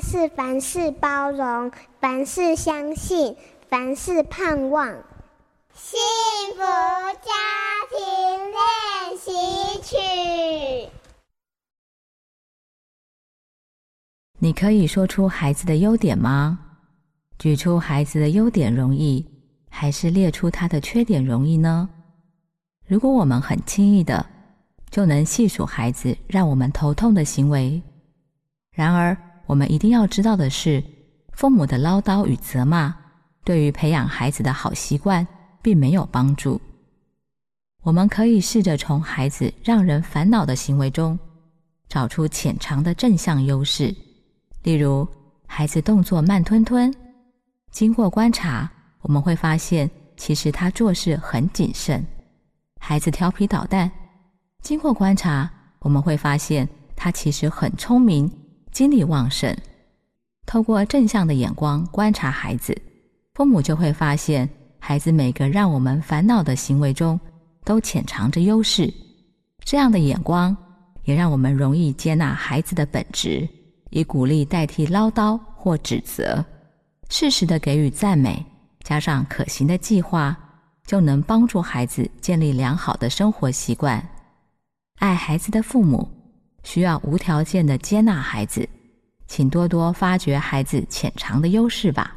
是凡事包容，凡事相信，凡事盼望。幸福家庭练习曲。你可以说出孩子的优点吗？举出孩子的优点容易，还是列出他的缺点容易呢？如果我们很轻易的就能细数孩子让我们头痛的行为，然而我们一定要知道的是，父母的唠叨与责骂对于培养孩子的好习惯并没有帮助。我们可以试着从孩子让人烦恼的行为中找出潜藏的正向优势，例如孩子动作慢吞吞，经过观察，我们会发现其实他做事很谨慎。孩子调皮捣蛋，经过观察，我们会发现他其实很聪明，精力旺盛。透过正向的眼光观察孩子，父母就会发现孩子每个让我们烦恼的行为中都潜藏着优势。这样的眼光也让我们容易接纳孩子的本质，以鼓励代替唠叨或指责，适时的给予赞美，加上可行的计划。就能帮助孩子建立良好的生活习惯。爱孩子的父母需要无条件的接纳孩子，请多多发掘孩子潜藏的优势吧。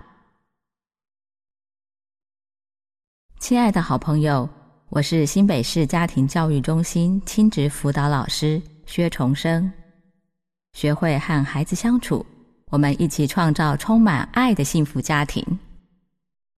亲爱的好朋友，我是新北市家庭教育中心亲职辅导老师薛重生。学会和孩子相处，我们一起创造充满爱的幸福家庭。